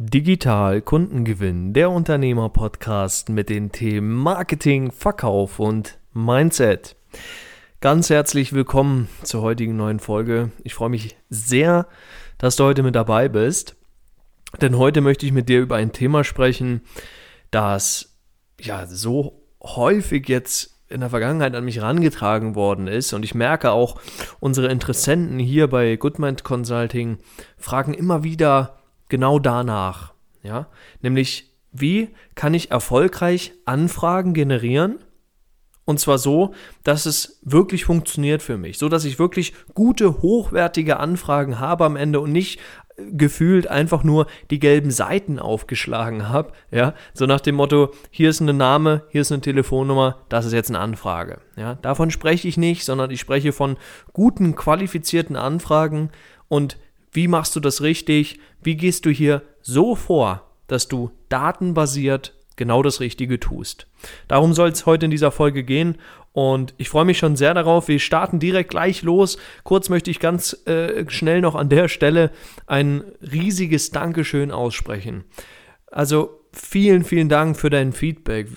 Digital Kundengewinn, der Unternehmer-Podcast mit den Themen Marketing, Verkauf und Mindset. Ganz herzlich willkommen zur heutigen neuen Folge. Ich freue mich sehr, dass du heute mit dabei bist, denn heute möchte ich mit dir über ein Thema sprechen, das ja so häufig jetzt in der Vergangenheit an mich herangetragen worden ist. Und ich merke auch, unsere Interessenten hier bei Goodmind Consulting fragen immer wieder, genau danach. Ja? Nämlich, wie kann ich erfolgreich Anfragen generieren? Und zwar so, dass es wirklich funktioniert für mich. So, dass ich wirklich gute, hochwertige Anfragen habe am Ende und nicht äh, gefühlt einfach nur die gelben Seiten aufgeschlagen habe, ja, so nach dem Motto, hier ist ein Name, hier ist eine Telefonnummer, das ist jetzt eine Anfrage, ja. Davon spreche ich nicht, sondern ich spreche von guten, qualifizierten Anfragen und wie machst du das richtig? Wie gehst du hier so vor, dass du datenbasiert genau das Richtige tust? Darum soll es heute in dieser Folge gehen und ich freue mich schon sehr darauf. Wir starten direkt gleich los. Kurz möchte ich ganz äh, schnell noch an der Stelle ein riesiges Dankeschön aussprechen. Also vielen, vielen Dank für dein Feedback.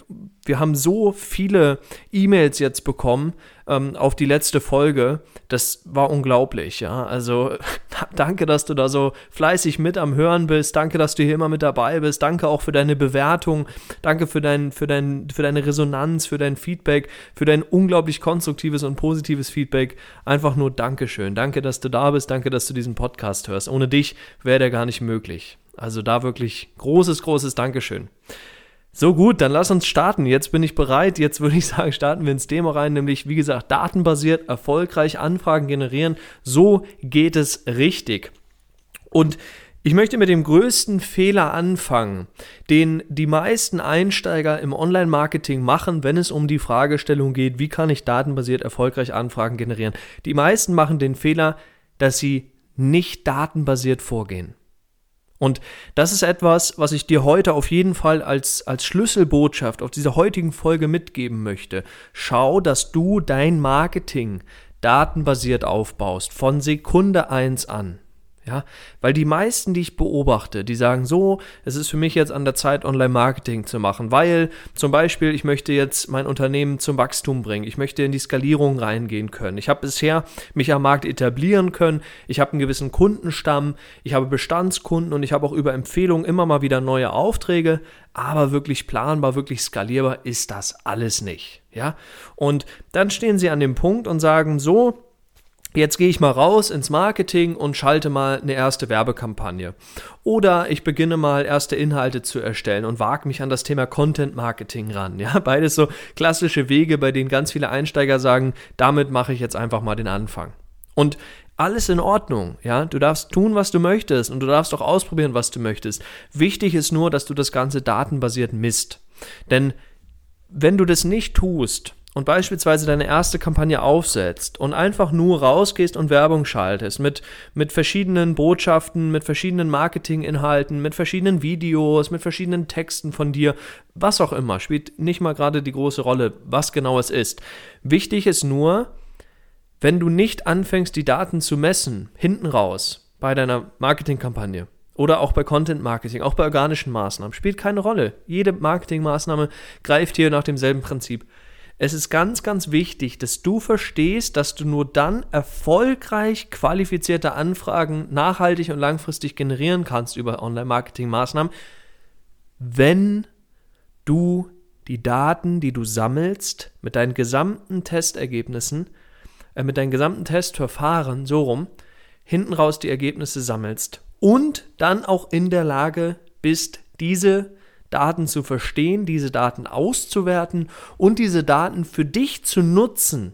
Wir haben so viele E-Mails jetzt bekommen ähm, auf die letzte Folge. Das war unglaublich, ja. Also danke, dass du da so fleißig mit am Hören bist. Danke, dass du hier immer mit dabei bist. Danke auch für deine Bewertung. Danke für, dein, für, dein, für deine Resonanz, für dein Feedback, für dein unglaublich konstruktives und positives Feedback. Einfach nur Dankeschön. Danke, dass du da bist. Danke, dass du diesen Podcast hörst. Ohne dich wäre der gar nicht möglich. Also da wirklich großes, großes Dankeschön. So gut, dann lass uns starten. Jetzt bin ich bereit. Jetzt würde ich sagen, starten wir ins Thema rein, nämlich wie gesagt, datenbasiert erfolgreich Anfragen generieren. So geht es richtig. Und ich möchte mit dem größten Fehler anfangen, den die meisten Einsteiger im Online-Marketing machen, wenn es um die Fragestellung geht, wie kann ich datenbasiert erfolgreich Anfragen generieren. Die meisten machen den Fehler, dass sie nicht datenbasiert vorgehen. Und das ist etwas, was ich dir heute auf jeden Fall als, als Schlüsselbotschaft auf dieser heutigen Folge mitgeben möchte. Schau, dass du dein Marketing datenbasiert aufbaust, von Sekunde 1 an. Ja, weil die meisten, die ich beobachte, die sagen so, es ist für mich jetzt an der Zeit, Online-Marketing zu machen, weil zum Beispiel ich möchte jetzt mein Unternehmen zum Wachstum bringen, ich möchte in die Skalierung reingehen können. Ich habe bisher mich am Markt etablieren können, ich habe einen gewissen Kundenstamm, ich habe Bestandskunden und ich habe auch über Empfehlungen immer mal wieder neue Aufträge, aber wirklich planbar, wirklich skalierbar ist das alles nicht. Ja, und dann stehen sie an dem Punkt und sagen so, Jetzt gehe ich mal raus ins Marketing und schalte mal eine erste Werbekampagne. Oder ich beginne mal erste Inhalte zu erstellen und wage mich an das Thema Content Marketing ran. Ja, beides so klassische Wege, bei denen ganz viele Einsteiger sagen, damit mache ich jetzt einfach mal den Anfang. Und alles in Ordnung, ja. Du darfst tun, was du möchtest und du darfst auch ausprobieren, was du möchtest. Wichtig ist nur, dass du das Ganze datenbasiert misst. Denn wenn du das nicht tust, und beispielsweise deine erste Kampagne aufsetzt und einfach nur rausgehst und Werbung schaltest mit, mit verschiedenen Botschaften, mit verschiedenen Marketinginhalten, mit verschiedenen Videos, mit verschiedenen Texten von dir, was auch immer, spielt nicht mal gerade die große Rolle, was genau es ist. Wichtig ist nur, wenn du nicht anfängst, die Daten zu messen, hinten raus bei deiner Marketingkampagne, oder auch bei Content Marketing, auch bei organischen Maßnahmen, spielt keine Rolle. Jede Marketingmaßnahme greift hier nach demselben Prinzip. Es ist ganz, ganz wichtig, dass du verstehst, dass du nur dann erfolgreich qualifizierte Anfragen nachhaltig und langfristig generieren kannst über Online-Marketing-Maßnahmen, wenn du die Daten, die du sammelst, mit deinen gesamten Testergebnissen, äh, mit deinen gesamten Testverfahren, so rum, hinten raus die Ergebnisse sammelst und dann auch in der Lage bist, diese Daten zu verstehen, diese Daten auszuwerten und diese Daten für dich zu nutzen,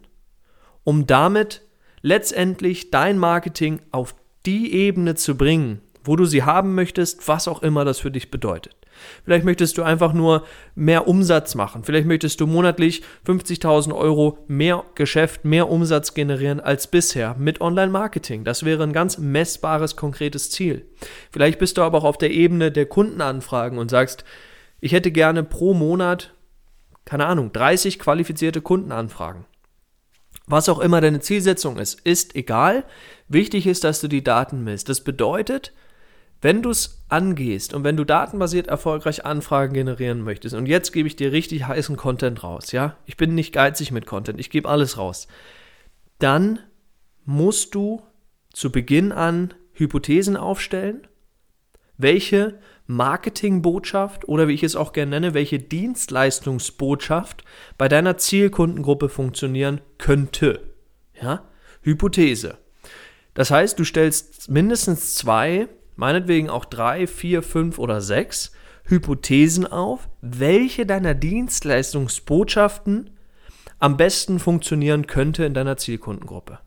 um damit letztendlich dein Marketing auf die Ebene zu bringen, wo du sie haben möchtest, was auch immer das für dich bedeutet. Vielleicht möchtest du einfach nur mehr Umsatz machen. Vielleicht möchtest du monatlich 50.000 Euro mehr Geschäft, mehr Umsatz generieren als bisher mit Online-Marketing. Das wäre ein ganz messbares, konkretes Ziel. Vielleicht bist du aber auch auf der Ebene der Kundenanfragen und sagst, ich hätte gerne pro Monat, keine Ahnung, 30 qualifizierte Kundenanfragen. Was auch immer deine Zielsetzung ist, ist egal. Wichtig ist, dass du die Daten misst. Das bedeutet, wenn du es angehst und wenn du datenbasiert erfolgreich Anfragen generieren möchtest, und jetzt gebe ich dir richtig heißen Content raus, ja, ich bin nicht geizig mit Content, ich gebe alles raus, dann musst du zu Beginn an Hypothesen aufstellen, welche Marketingbotschaft oder wie ich es auch gerne nenne, welche Dienstleistungsbotschaft bei deiner Zielkundengruppe funktionieren könnte. Ja? Hypothese. Das heißt, du stellst mindestens zwei meinetwegen auch drei, vier, fünf oder sechs Hypothesen auf, welche deiner Dienstleistungsbotschaften am besten funktionieren könnte in deiner Zielkundengruppe.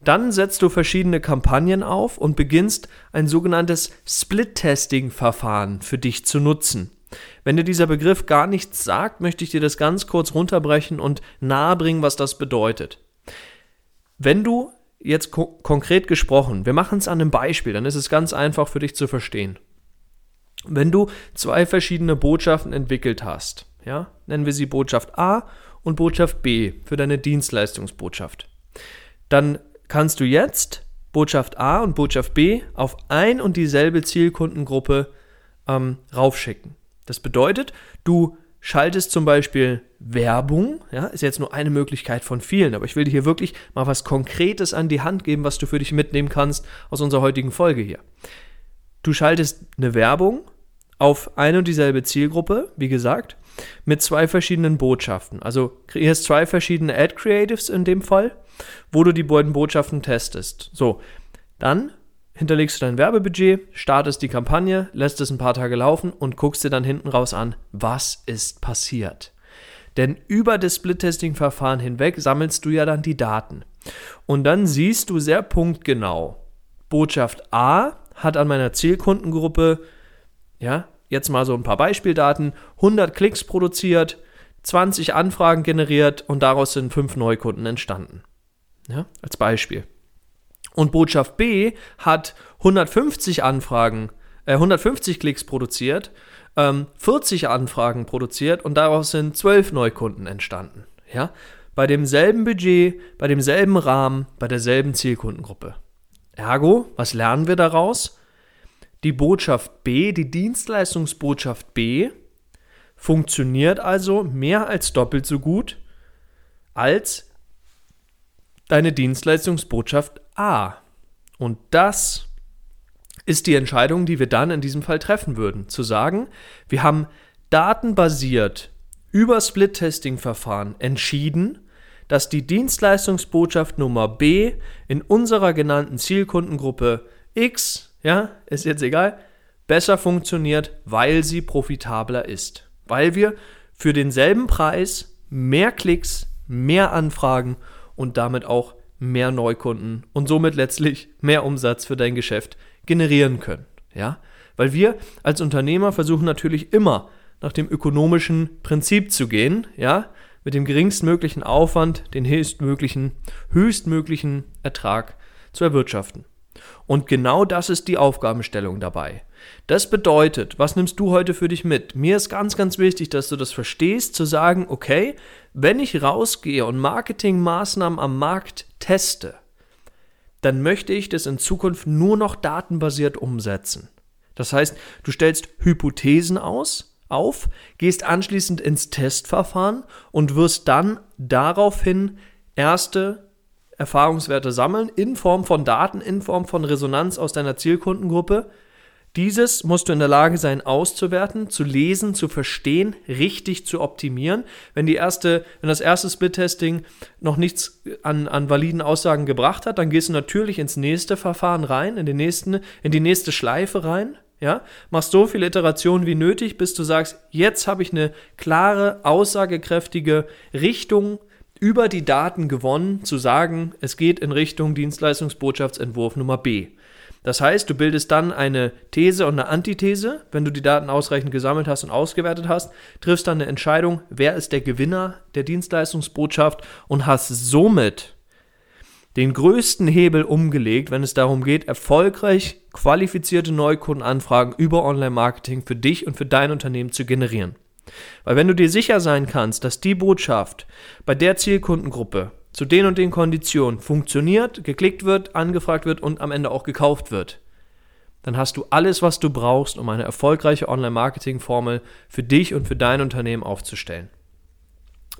Dann setzt du verschiedene Kampagnen auf und beginnst ein sogenanntes Split-Testing-Verfahren für dich zu nutzen. Wenn dir dieser Begriff gar nichts sagt, möchte ich dir das ganz kurz runterbrechen und nahebringen, was das bedeutet. Wenn du jetzt ko konkret gesprochen, wir machen es an einem Beispiel, dann ist es ganz einfach für dich zu verstehen. Wenn du zwei verschiedene Botschaften entwickelt hast, ja, nennen wir sie Botschaft A und Botschaft B für deine Dienstleistungsbotschaft, dann kannst du jetzt Botschaft A und Botschaft B auf ein und dieselbe Zielkundengruppe ähm, raufschicken. Das bedeutet, du schaltest zum Beispiel Werbung, ja, ist jetzt nur eine Möglichkeit von vielen, aber ich will dir hier wirklich mal was Konkretes an die Hand geben, was du für dich mitnehmen kannst aus unserer heutigen Folge hier. Du schaltest eine Werbung auf eine und dieselbe Zielgruppe, wie gesagt, mit zwei verschiedenen Botschaften. Also kreierst zwei verschiedene Ad Creatives in dem Fall, wo du die beiden Botschaften testest. So, dann hinterlegst du dein Werbebudget, startest die Kampagne, lässt es ein paar Tage laufen und guckst dir dann hinten raus an, was ist passiert. Denn über das Split-Testing-Verfahren hinweg sammelst du ja dann die Daten. Und dann siehst du sehr punktgenau, Botschaft A hat an meiner Zielkundengruppe, ja, jetzt mal so ein paar Beispieldaten, 100 Klicks produziert, 20 Anfragen generiert und daraus sind fünf Neukunden entstanden. Ja, als Beispiel. Und Botschaft B hat 150 Anfragen, äh, 150 Klicks produziert, ähm, 40 Anfragen produziert und daraus sind 12 Neukunden entstanden. Ja? Bei demselben Budget, bei demselben Rahmen, bei derselben Zielkundengruppe. Ergo, was lernen wir daraus? Die Botschaft B, die Dienstleistungsbotschaft B, funktioniert also mehr als doppelt so gut als deine Dienstleistungsbotschaft A. Und das ist die Entscheidung, die wir dann in diesem Fall treffen würden. Zu sagen, wir haben datenbasiert über Split-Testing-Verfahren entschieden, dass die Dienstleistungsbotschaft Nummer B in unserer genannten Zielkundengruppe X, ja, ist jetzt egal, besser funktioniert, weil sie profitabler ist. Weil wir für denselben Preis mehr Klicks, mehr Anfragen und damit auch mehr Neukunden und somit letztlich mehr Umsatz für dein Geschäft generieren können. Ja? Weil wir als Unternehmer versuchen natürlich immer nach dem ökonomischen Prinzip zu gehen, ja, mit dem geringstmöglichen Aufwand den höchstmöglichen, höchstmöglichen Ertrag zu erwirtschaften. Und genau das ist die Aufgabenstellung dabei. Das bedeutet, was nimmst du heute für dich mit? Mir ist ganz, ganz wichtig, dass du das verstehst, zu sagen, okay, wenn ich rausgehe und Marketingmaßnahmen am Markt teste, dann möchte ich das in Zukunft nur noch datenbasiert umsetzen. Das heißt, du stellst Hypothesen aus, auf, gehst anschließend ins Testverfahren und wirst dann daraufhin erste Erfahrungswerte sammeln in Form von Daten, in Form von Resonanz aus deiner Zielkundengruppe. Dieses musst du in der Lage sein auszuwerten, zu lesen, zu verstehen, richtig zu optimieren. Wenn die erste, wenn das erste Split-Testing noch nichts an, an validen Aussagen gebracht hat, dann gehst du natürlich ins nächste Verfahren rein, in den nächsten, in die nächste Schleife rein. Ja, machst so viele Iterationen wie nötig, bis du sagst, jetzt habe ich eine klare, aussagekräftige Richtung über die Daten gewonnen, zu sagen, es geht in Richtung Dienstleistungsbotschaftsentwurf Nummer B. Das heißt, du bildest dann eine These und eine Antithese, wenn du die Daten ausreichend gesammelt hast und ausgewertet hast, triffst dann eine Entscheidung, wer ist der Gewinner der Dienstleistungsbotschaft und hast somit den größten Hebel umgelegt, wenn es darum geht, erfolgreich qualifizierte Neukundenanfragen über Online-Marketing für dich und für dein Unternehmen zu generieren. Weil wenn du dir sicher sein kannst, dass die Botschaft bei der Zielkundengruppe zu den und den Konditionen funktioniert, geklickt wird, angefragt wird und am Ende auch gekauft wird, dann hast du alles, was du brauchst, um eine erfolgreiche Online-Marketing-Formel für dich und für dein Unternehmen aufzustellen.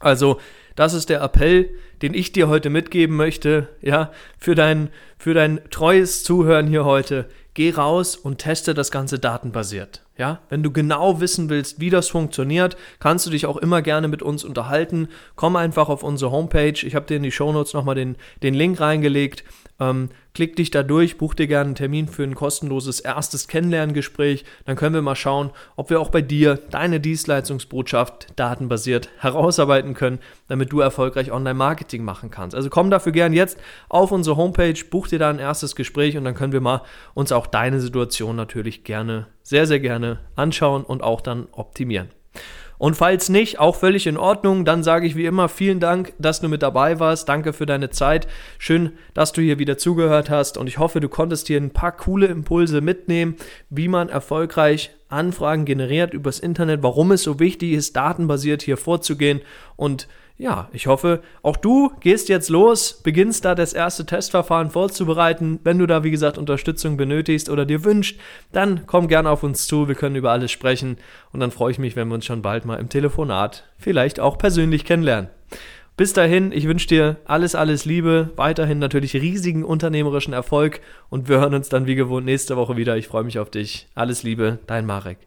Also, das ist der Appell, den ich dir heute mitgeben möchte, ja, für dein, für dein treues Zuhören hier heute. Geh raus und teste das Ganze datenbasiert. Ja, wenn du genau wissen willst, wie das funktioniert, kannst du dich auch immer gerne mit uns unterhalten. Komm einfach auf unsere Homepage. Ich habe dir in die Shownotes nochmal den, den Link reingelegt. Ähm, klick dich da durch, buch dir gerne einen Termin für ein kostenloses erstes Kennenlerngespräch. Dann können wir mal schauen, ob wir auch bei dir deine Dienstleistungsbotschaft datenbasiert herausarbeiten können, damit du erfolgreich Online-Marketing machen kannst. Also komm dafür gerne jetzt auf unsere Homepage, buch dir da ein erstes Gespräch und dann können wir mal uns auch deine Situation natürlich gerne, sehr, sehr gerne anschauen und auch dann optimieren. Und falls nicht, auch völlig in Ordnung, dann sage ich wie immer vielen Dank, dass du mit dabei warst. Danke für deine Zeit. Schön, dass du hier wieder zugehört hast und ich hoffe, du konntest hier ein paar coole Impulse mitnehmen, wie man erfolgreich Anfragen generiert übers Internet, warum es so wichtig ist, datenbasiert hier vorzugehen und ja, ich hoffe, auch du gehst jetzt los, beginnst da das erste Testverfahren vorzubereiten. Wenn du da, wie gesagt, Unterstützung benötigst oder dir wünscht, dann komm gerne auf uns zu. Wir können über alles sprechen. Und dann freue ich mich, wenn wir uns schon bald mal im Telefonat vielleicht auch persönlich kennenlernen. Bis dahin, ich wünsche dir alles, alles Liebe, weiterhin natürlich riesigen unternehmerischen Erfolg und wir hören uns dann wie gewohnt nächste Woche wieder. Ich freue mich auf dich. Alles Liebe, dein Marek.